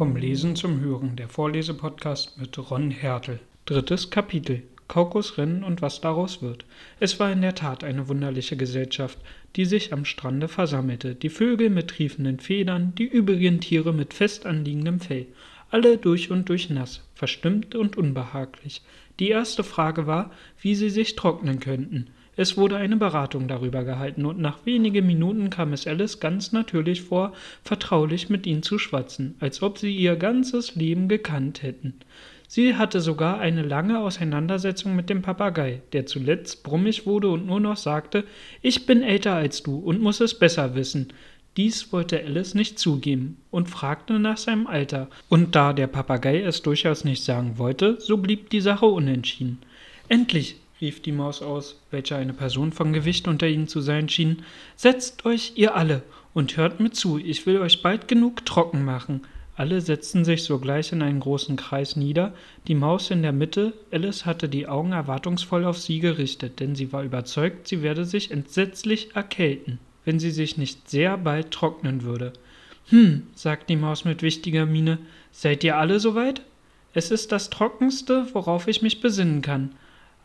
Vom Lesen zum Hören, der Vorlesepodcast mit Ron Hertel. Drittes Kapitel. Kaukusrennen und was daraus wird. Es war in der Tat eine wunderliche Gesellschaft, die sich am Strande versammelte. Die Vögel mit triefenden Federn, die übrigen Tiere mit fest anliegendem Fell. Alle durch und durch nass, verstimmt und unbehaglich. Die erste Frage war, wie sie sich trocknen könnten. Es wurde eine Beratung darüber gehalten, und nach wenigen Minuten kam es Alice ganz natürlich vor, vertraulich mit ihnen zu schwatzen, als ob sie ihr ganzes Leben gekannt hätten. Sie hatte sogar eine lange Auseinandersetzung mit dem Papagei, der zuletzt brummig wurde und nur noch sagte, ich bin älter als du und muss es besser wissen. Dies wollte Alice nicht zugeben und fragte nach seinem Alter, und da der Papagei es durchaus nicht sagen wollte, so blieb die Sache unentschieden. Endlich, rief die Maus aus, welche eine Person von Gewicht unter ihnen zu sein schien, setzt euch ihr alle und hört mir zu, ich will euch bald genug trocken machen. Alle setzten sich sogleich in einen großen Kreis nieder, die Maus in der Mitte, Alice hatte die Augen erwartungsvoll auf sie gerichtet, denn sie war überzeugt, sie werde sich entsetzlich erkälten, wenn sie sich nicht sehr bald trocknen würde. Hm, sagte die Maus mit wichtiger Miene, seid ihr alle soweit? Es ist das Trockenste, worauf ich mich besinnen kann.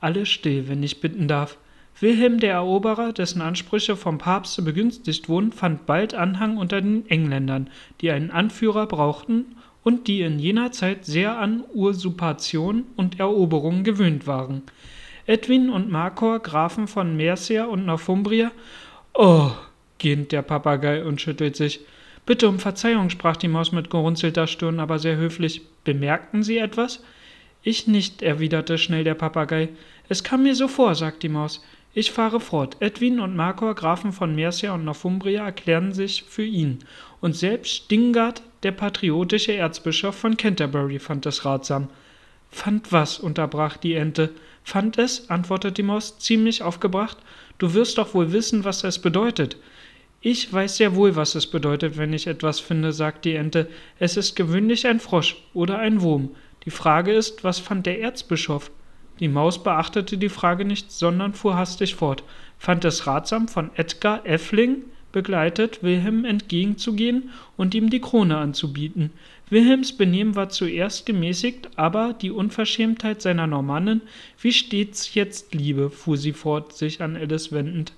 Alle still, wenn ich bitten darf. Wilhelm der Eroberer, dessen Ansprüche vom Papste begünstigt wurden, fand bald Anhang unter den Engländern, die einen Anführer brauchten und die in jener Zeit sehr an Usurpation und Eroberungen gewöhnt waren. Edwin und Markor, Grafen von Mercia und Northumbria, oh, gähnt der Papagei und schüttelt sich. Bitte um Verzeihung, sprach die Maus mit gerunzelter Stirn, aber sehr höflich. Bemerkten Sie etwas? Ich nicht, erwiderte schnell der Papagei. Es kam mir so vor, sagt die Maus. Ich fahre fort. Edwin und Markor, Grafen von Mercia und Northumbria, erklären sich für ihn. Und selbst Stingard, der patriotische Erzbischof von Canterbury, fand es ratsam. Fand was? unterbrach die Ente. Fand es, antwortete die Maus, ziemlich aufgebracht. Du wirst doch wohl wissen, was es bedeutet. Ich weiß sehr wohl, was es bedeutet, wenn ich etwas finde, sagt die Ente. Es ist gewöhnlich ein Frosch oder ein Wurm. Die Frage ist, was fand der Erzbischof? Die Maus beachtete die Frage nicht, sondern fuhr hastig fort, fand es ratsam, von Edgar Effling begleitet Wilhelm entgegenzugehen und ihm die Krone anzubieten. Wilhelms Benehmen war zuerst gemäßigt, aber die Unverschämtheit seiner Normannen, wie steht's jetzt, Liebe, fuhr sie fort, sich an Alice wendend.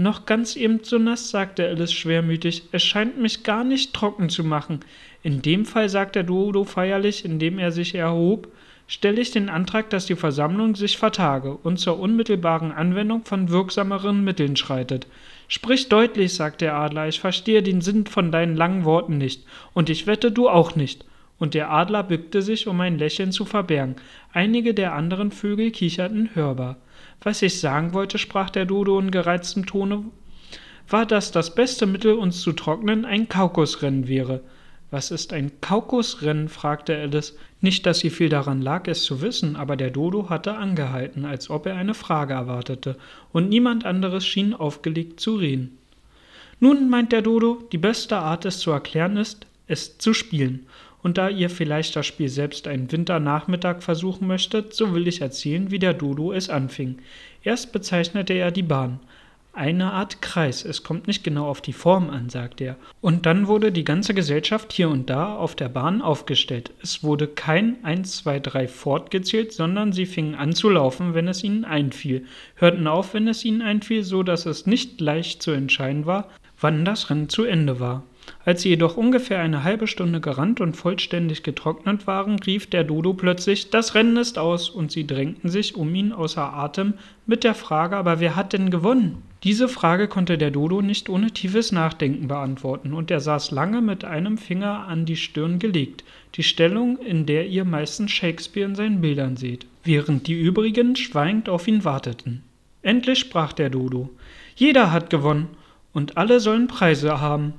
Noch ganz eben so nass, sagte Alice schwermütig. Es scheint mich gar nicht trocken zu machen. In dem Fall, sagte Dodo feierlich, indem er sich erhob, stelle ich den Antrag, dass die Versammlung sich vertage und zur unmittelbaren Anwendung von wirksameren Mitteln schreitet. Sprich deutlich, sagte der Adler, ich verstehe den Sinn von deinen langen Worten nicht, und ich wette, du auch nicht. Und der Adler bückte sich, um ein Lächeln zu verbergen. Einige der anderen Vögel kicherten hörbar. Was ich sagen wollte, sprach der Dodo in gereiztem Tone, war, dass das beste Mittel, uns zu trocknen, ein Kaukusrennen wäre. Was ist ein Kaukusrennen? fragte Alice. Nicht, dass sie viel daran lag, es zu wissen, aber der Dodo hatte angehalten, als ob er eine Frage erwartete, und niemand anderes schien aufgelegt zu reden. Nun, meint der Dodo, die beste Art, es zu erklären ist, es zu spielen und da ihr vielleicht das Spiel selbst einen Winternachmittag versuchen möchtet, so will ich erzählen, wie der Dodo es anfing. Erst bezeichnete er die Bahn. Eine Art Kreis, es kommt nicht genau auf die Form an, sagte er. Und dann wurde die ganze Gesellschaft hier und da auf der Bahn aufgestellt. Es wurde kein 1, 2, 3 fortgezählt, sondern sie fingen an zu laufen, wenn es ihnen einfiel, hörten auf, wenn es ihnen einfiel, so dass es nicht leicht zu entscheiden war, wann das Rennen zu Ende war. Als sie jedoch ungefähr eine halbe Stunde gerannt und vollständig getrocknet waren, rief der Dodo plötzlich, das Rennen ist aus, und sie drängten sich um ihn außer Atem mit der Frage, aber wer hat denn gewonnen? Diese Frage konnte der Dodo nicht ohne tiefes Nachdenken beantworten, und er saß lange mit einem Finger an die Stirn gelegt, die Stellung, in der ihr meistens Shakespeare in seinen Bildern seht, während die übrigen schweigend auf ihn warteten. Endlich sprach der Dodo, jeder hat gewonnen, und alle sollen Preise haben.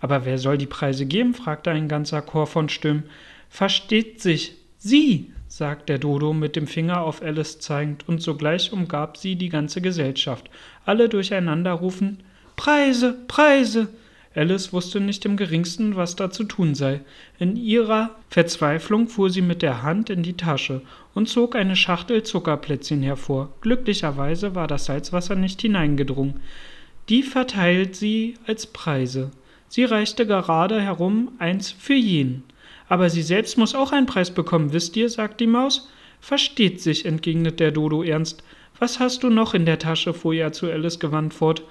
Aber wer soll die Preise geben? fragte ein ganzer Chor von Stimmen. Versteht sich. Sie, sagte der Dodo mit dem Finger auf Alice zeigend, und sogleich umgab sie die ganze Gesellschaft. Alle durcheinander rufen Preise, Preise. Alice wusste nicht im geringsten, was da zu tun sei. In ihrer Verzweiflung fuhr sie mit der Hand in die Tasche und zog eine Schachtel Zuckerplätzchen hervor. Glücklicherweise war das Salzwasser nicht hineingedrungen. Die verteilt sie als Preise. Sie reichte gerade herum eins für jeden. Aber sie selbst muss auch einen Preis bekommen, wisst ihr? sagt die Maus. Versteht sich, entgegnet der Dodo ernst. Was hast du noch in der Tasche? fuhr er zu Alice gewandt fort.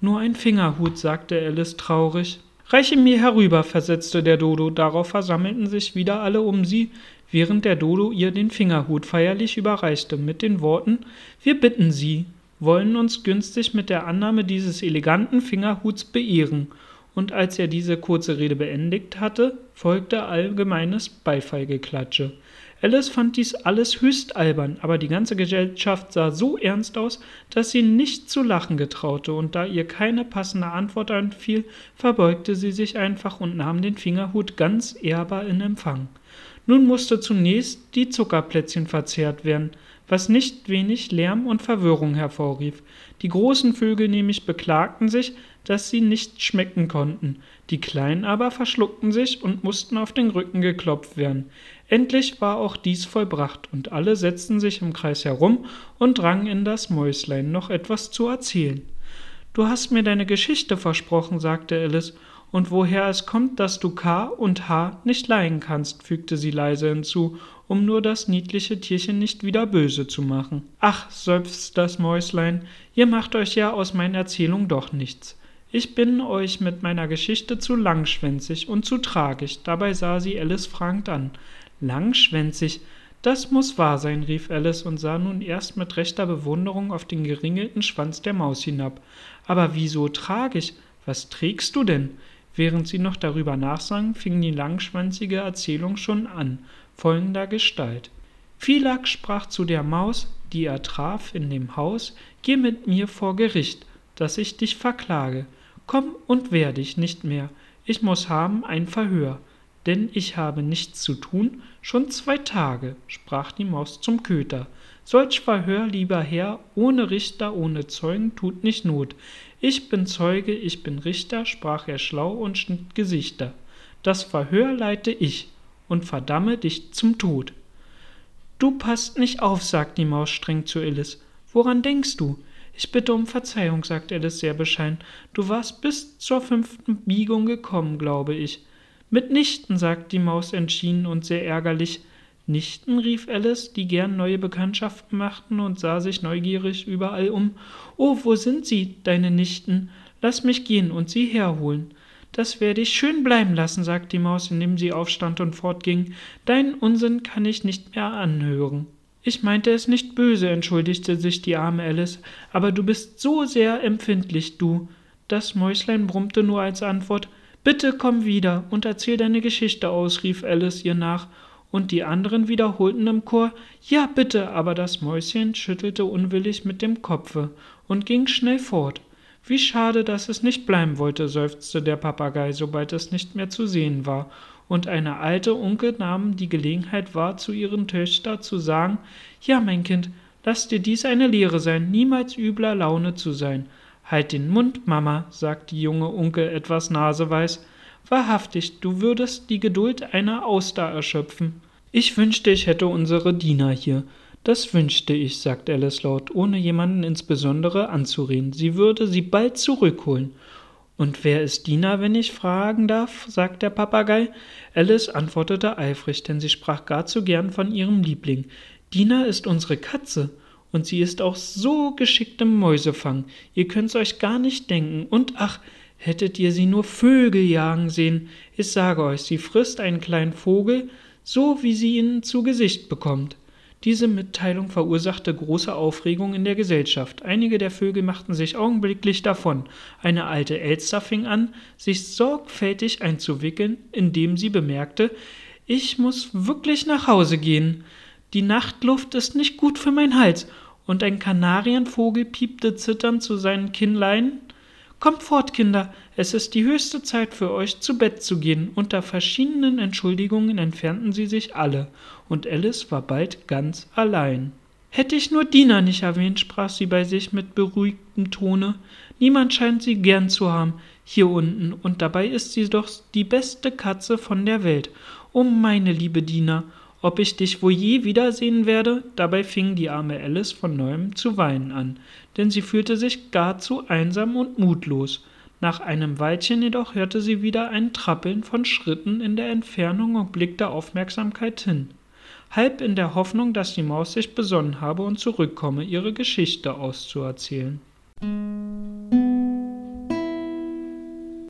Nur ein Fingerhut, sagte Alice traurig. Reiche mir herüber, versetzte der Dodo. Darauf versammelten sich wieder alle um sie, während der Dodo ihr den Fingerhut feierlich überreichte, mit den Worten Wir bitten Sie, wollen uns günstig mit der Annahme dieses eleganten Fingerhuts beehren. Und als er diese kurze Rede beendigt hatte, folgte allgemeines Beifallgeklatsche. Alice fand dies alles höchst albern, aber die ganze Gesellschaft sah so ernst aus, dass sie nicht zu lachen getraute, und da ihr keine passende Antwort anfiel, verbeugte sie sich einfach und nahm den Fingerhut ganz ehrbar in Empfang. Nun musste zunächst die Zuckerplätzchen verzehrt werden, was nicht wenig Lärm und Verwirrung hervorrief. Die großen Vögel nämlich beklagten sich, dass sie nicht schmecken konnten, die kleinen aber verschluckten sich und mussten auf den Rücken geklopft werden. Endlich war auch dies vollbracht, und alle setzten sich im Kreis herum und drangen in das Mäuslein, noch etwas zu erzählen. Du hast mir deine Geschichte versprochen, sagte Alice, und woher es kommt, dass du K und H nicht leihen kannst, fügte sie leise hinzu, um nur das niedliche Tierchen nicht wieder böse zu machen. Ach, seufzte das Mäuslein, ihr macht euch ja aus meiner Erzählung doch nichts. Ich bin euch mit meiner Geschichte zu langschwänzig und zu tragisch. Dabei sah sie Alice fragend an. Langschwänzig, das muss wahr sein, rief Alice und sah nun erst mit rechter Bewunderung auf den geringelten Schwanz der Maus hinab. Aber wieso tragisch? Was trägst du denn? Während sie noch darüber nachsann, fing die langschwanzige Erzählung schon an, folgender Gestalt. Philak sprach zu der Maus, die er traf in dem Haus, geh mit mir vor Gericht, dass ich dich verklage. Komm und wehr dich nicht mehr, ich muss haben ein Verhör, denn ich habe nichts zu tun, schon zwei Tage, sprach die Maus zum Köter. Solch Verhör, lieber Herr, ohne Richter, ohne Zeugen, tut nicht Not. Ich bin Zeuge, ich bin Richter, sprach er schlau und schnitt Gesichter. Das Verhör leite ich und verdamme dich zum Tod. Du passt nicht auf, sagt die Maus streng zu Alice. Woran denkst du? Ich bitte um Verzeihung, sagt Alice sehr bescheiden. Du warst bis zur fünften Biegung gekommen, glaube ich. Mitnichten, sagt die Maus entschieden und sehr ärgerlich. Nichten? rief Alice, die gern neue Bekanntschaften machten und sah sich neugierig überall um. Oh, wo sind sie, deine Nichten? Lass mich gehen und sie herholen. Das werde ich schön bleiben lassen, sagte die Maus, indem sie aufstand und fortging. Deinen Unsinn kann ich nicht mehr anhören. Ich meinte es nicht böse, entschuldigte sich die arme Alice, aber du bist so sehr empfindlich, du. Das Mäuslein brummte nur als Antwort. Bitte komm wieder und erzähl deine Geschichte aus, rief Alice ihr nach und die anderen wiederholten im Chor Ja, bitte, aber das Mäuschen schüttelte unwillig mit dem Kopfe und ging schnell fort. Wie schade, dass es nicht bleiben wollte, seufzte der Papagei, sobald es nicht mehr zu sehen war, und eine alte Unke nahm die Gelegenheit wahr, zu ihren Töchter zu sagen Ja, mein Kind, lass dir dies eine Lehre sein, niemals übler Laune zu sein. Halt den Mund, Mama, sagte die junge Unke etwas naseweiß, Wahrhaftig, du würdest die Geduld einer Auster erschöpfen. Ich wünschte, ich hätte unsere Diener hier. Das wünschte ich, sagte Alice laut, ohne jemanden insbesondere anzureden. Sie würde sie bald zurückholen. Und wer ist Diener, wenn ich fragen darf? sagte der Papagei. Alice antwortete eifrig, denn sie sprach gar zu gern von ihrem Liebling. Diener ist unsere Katze. Und sie ist auch so geschickt im Mäusefang. Ihr könnt's euch gar nicht denken. Und ach, Hättet ihr sie nur Vögel jagen sehen, ich sage euch, sie frisst einen kleinen Vogel, so wie sie ihn zu Gesicht bekommt. Diese Mitteilung verursachte große Aufregung in der Gesellschaft. Einige der Vögel machten sich augenblicklich davon. Eine alte Elster fing an, sich sorgfältig einzuwickeln, indem sie bemerkte, ich muss wirklich nach Hause gehen. Die Nachtluft ist nicht gut für mein Hals. Und ein Kanarienvogel piepte zitternd zu seinen Kinnlein Kommt fort, Kinder, es ist die höchste Zeit für euch, zu Bett zu gehen. Unter verschiedenen Entschuldigungen entfernten sie sich alle, und Alice war bald ganz allein. Hätte ich nur Dina nicht erwähnt, sprach sie bei sich mit beruhigtem Tone. Niemand scheint sie gern zu haben, hier unten, und dabei ist sie doch die beste Katze von der Welt. O meine liebe Dina, ob ich dich wohl je wiedersehen werde? Dabei fing die arme Alice von neuem zu weinen an, denn sie fühlte sich gar zu einsam und mutlos. Nach einem Weilchen jedoch hörte sie wieder ein Trappeln von Schritten in der Entfernung und blickte Aufmerksamkeit hin, halb in der Hoffnung, dass die Maus sich besonnen habe und zurückkomme, ihre Geschichte auszuerzählen.